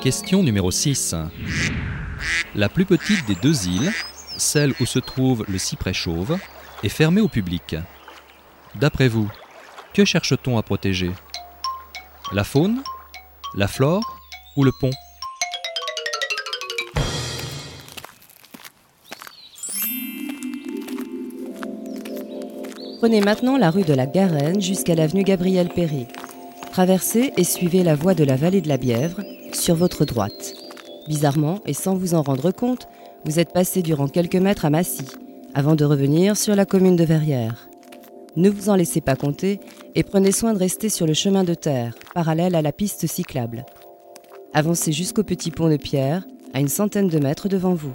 Question numéro 6. La plus petite des deux îles, celle où se trouve le cyprès chauve, est fermée au public. D'après vous, que cherche-t-on à protéger? La faune La flore Ou le pont? Prenez maintenant la rue de la Garenne jusqu'à l'avenue Gabriel Péry. Traversez et suivez la voie de la vallée de la Bièvre sur votre droite. Bizarrement, et sans vous en rendre compte, vous êtes passé durant quelques mètres à Massy, avant de revenir sur la commune de Verrières. Ne vous en laissez pas compter et prenez soin de rester sur le chemin de terre, parallèle à la piste cyclable. Avancez jusqu'au petit pont de pierre, à une centaine de mètres devant vous.